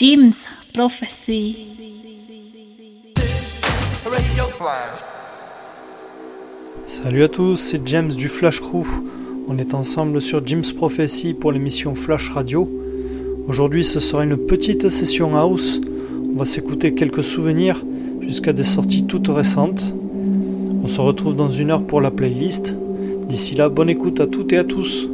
Jim's Prophecy. Salut à tous, c'est James du Flash Crew. On est ensemble sur Jim's Prophecy pour l'émission Flash Radio. Aujourd'hui, ce sera une petite session house. On va s'écouter quelques souvenirs jusqu'à des sorties toutes récentes. On se retrouve dans une heure pour la playlist. D'ici là, bonne écoute à toutes et à tous.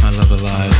I love a lie.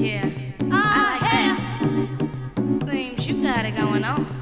Yeah. I like that. Seems you got it going on.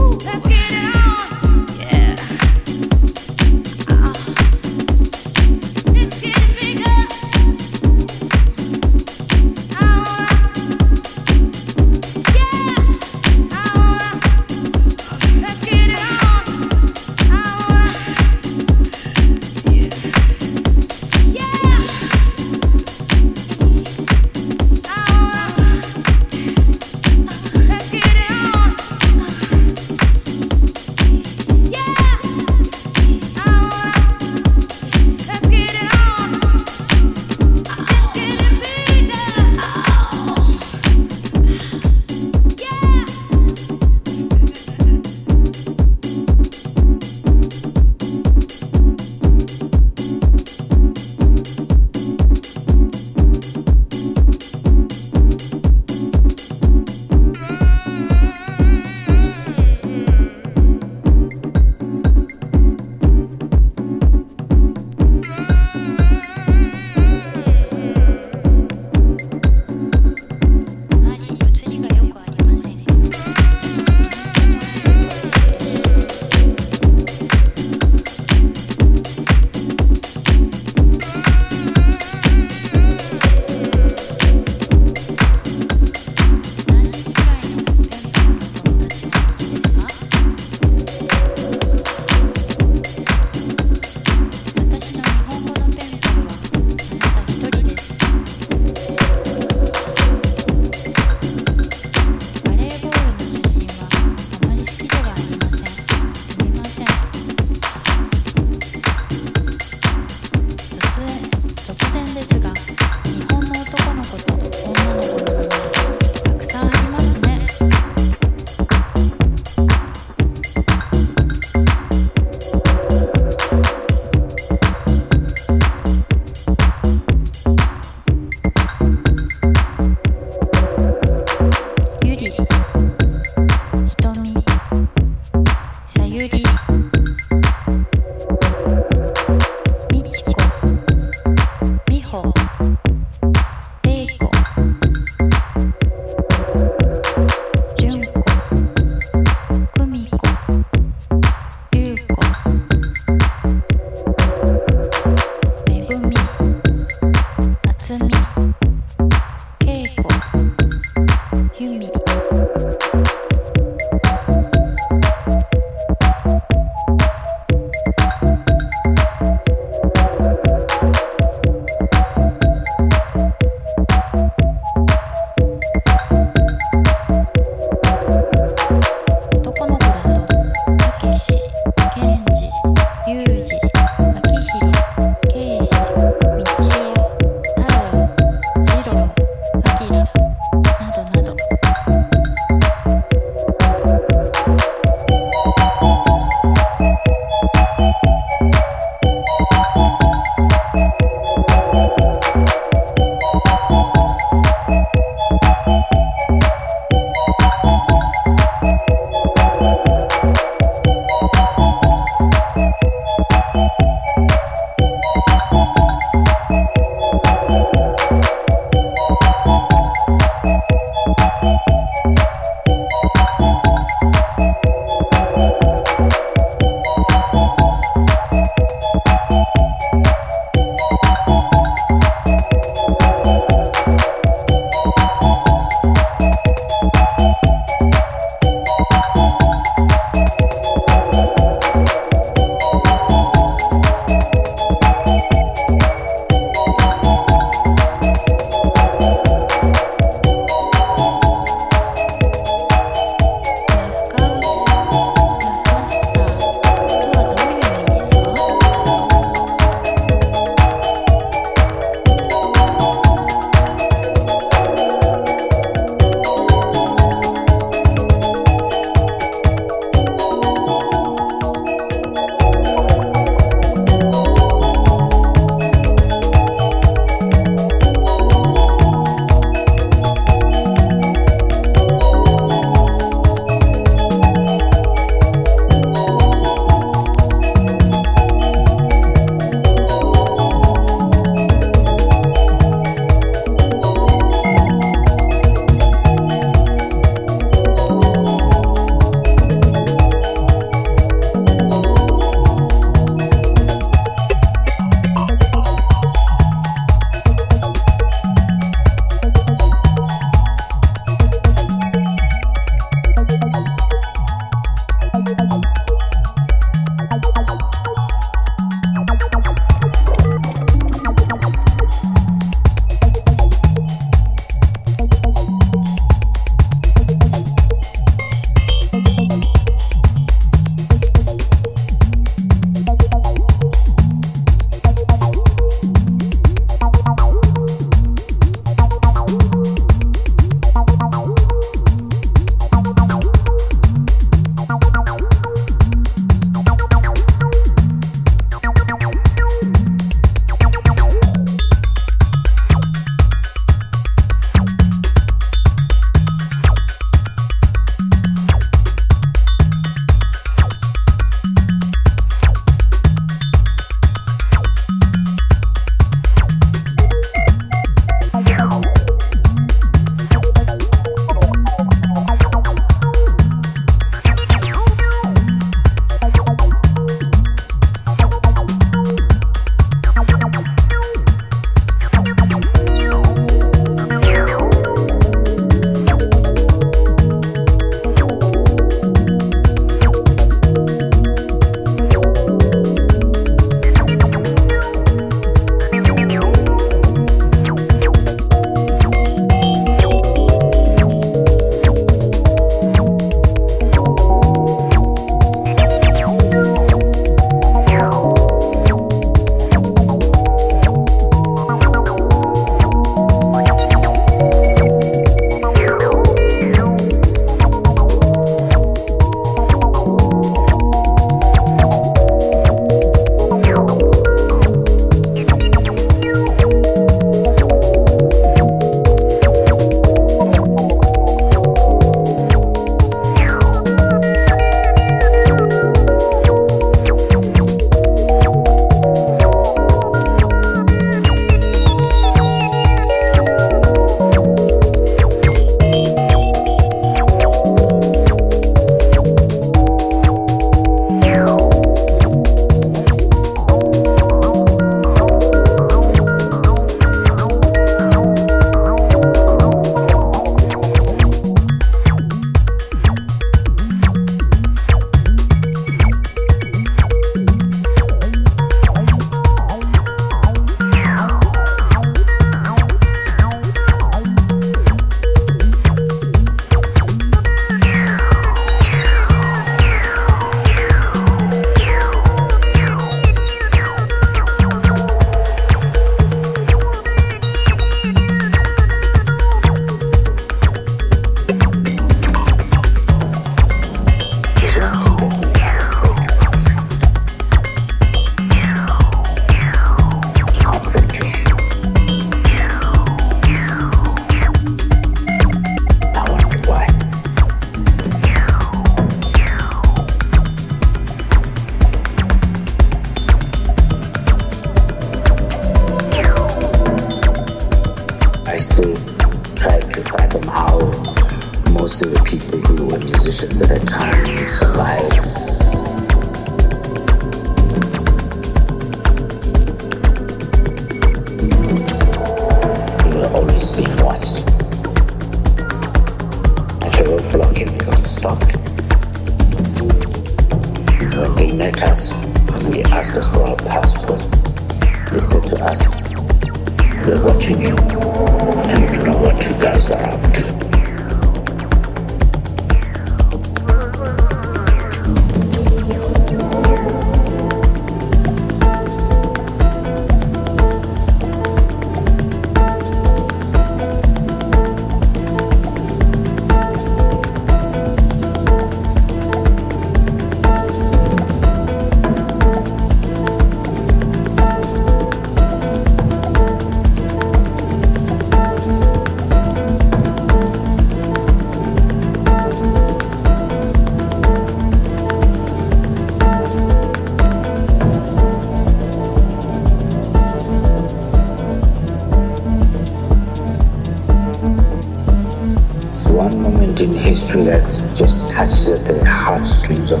history that just touches at the heartstrings of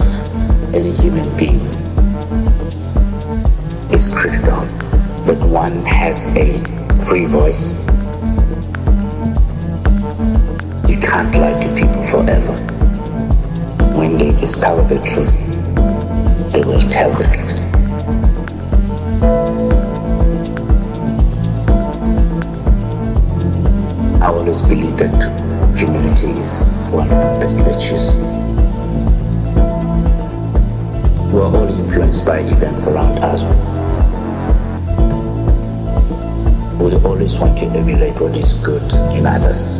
any human being. It's critical that one has a free voice. You can't lie to people forever. When they discover the truth, they will tell the truth. I always believe that teeth, one of the best virtues. We are all influenced by events around us. We always want to emulate what is good in others.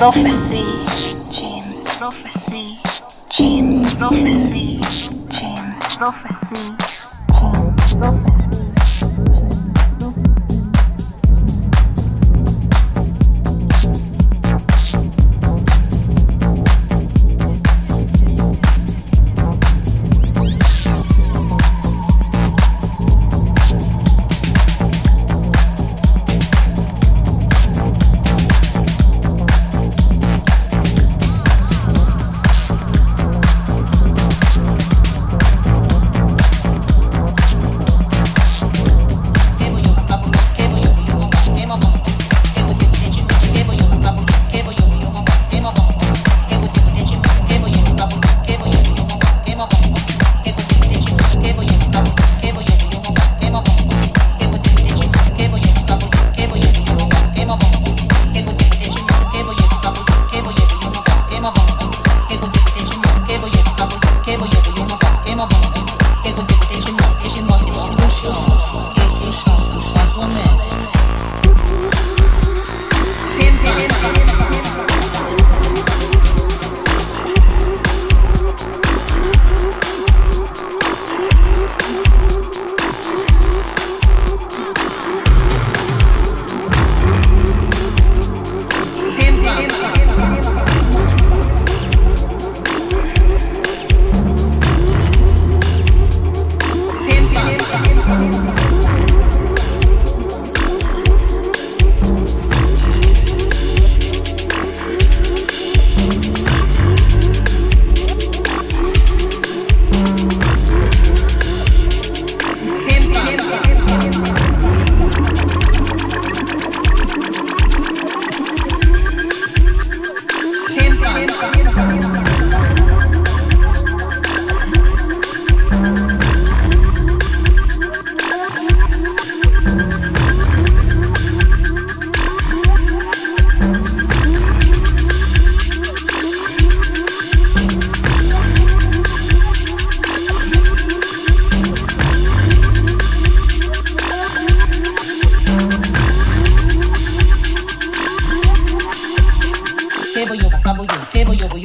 prophecy.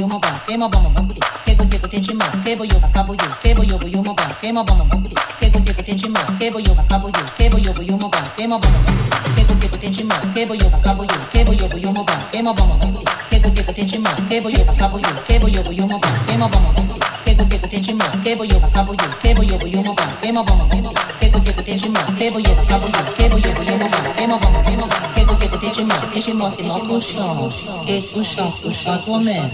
yumoba, kema bama bumbuti, kego kego tenchi ma, kebo yoba kabo yu, kebo yobu yumoba, kema bama bumbuti, kego kego tenchi ma, kebo yoba kabo yu, kebo yobu yumoba, kema bama bumbuti, kego kego tenchi ma, kebo yoba kabo yu, kebo yobu yumoba, kema bama bumbuti, kego kego tenchi ma, kebo yoba kabo kabo yu, kebo yobu yumoba, kema bama bumbuti, kego kego tenchi ma, kebo yoba kabo kabo yu, kebo yobu yumoba, kema bama bumbuti, kego Échema, échema, c'est mon cochon. Et couchant, couchant toi-même.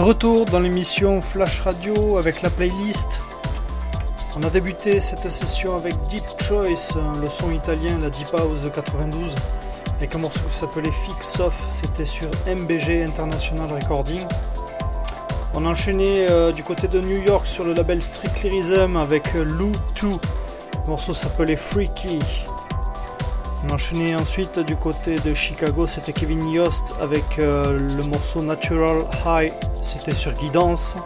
Retour dans l'émission Flash Radio avec la playlist. On a débuté cette session avec Deep Choice, le son italien, la Deep House de 92, avec un morceau qui s'appelait Fix Off, c'était sur MBG International Recording. On a enchaîné euh, du côté de New York sur le label Strictly avec Lou 2, le morceau s'appelait Freaky. On a enchaîné ensuite du côté de Chicago, c'était Kevin Yost avec euh, le morceau Natural High, sur Guidance.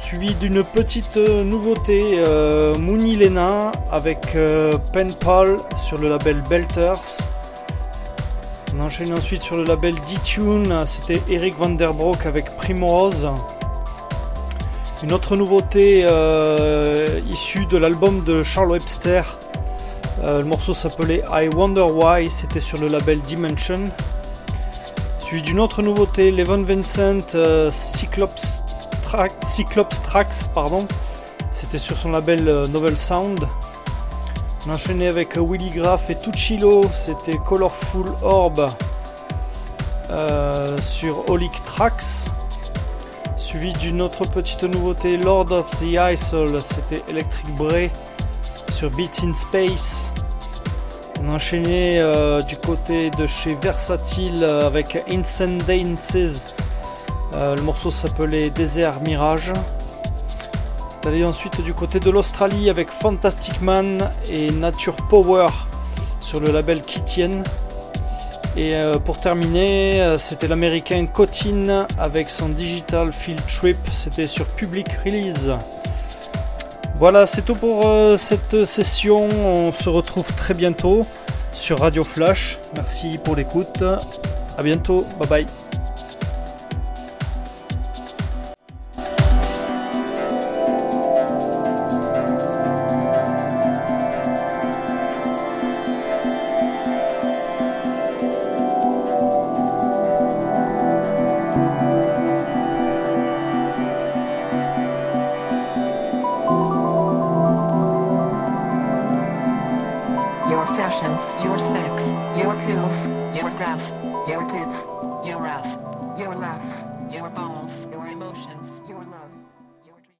Suivi d'une petite nouveauté, euh, Mooney Lena avec euh, Pen Pal sur le label Belters. On a enchaîné ensuite sur le label D-Tune, c'était Eric Vanderbroek avec Primrose. Une autre nouveauté issue de l'album de Charles Webster, euh, le morceau s'appelait I Wonder Why, c'était sur le label Dimension. Suivi d'une autre nouveauté, Levon Vincent euh, Cyclops, pardon. C'était sur son label euh, Novel Sound. On a enchaîné avec Willy Graff et Tuchilo, c'était Colorful Orb sur Holic Tracks. Suivi d'une autre petite nouveauté, Lord of the Isle, c'était Electric Bray sur Beats in Space. On a enchaîné euh, du côté de chez Versatile euh, avec Incendances. Euh, le morceau s'appelait Desert Mirage. Allé ensuite du côté de l'Australie avec Fantastic Man et Nature Power sur le label Kitien. Et pour terminer, c'était l'américain Cotin avec son Digital Field Trip. C'était sur Public Release. Voilà, c'est tout pour euh, cette session. On se retrouve très bientôt sur Radio Flash. Merci pour l'écoute. À bientôt. Bye bye.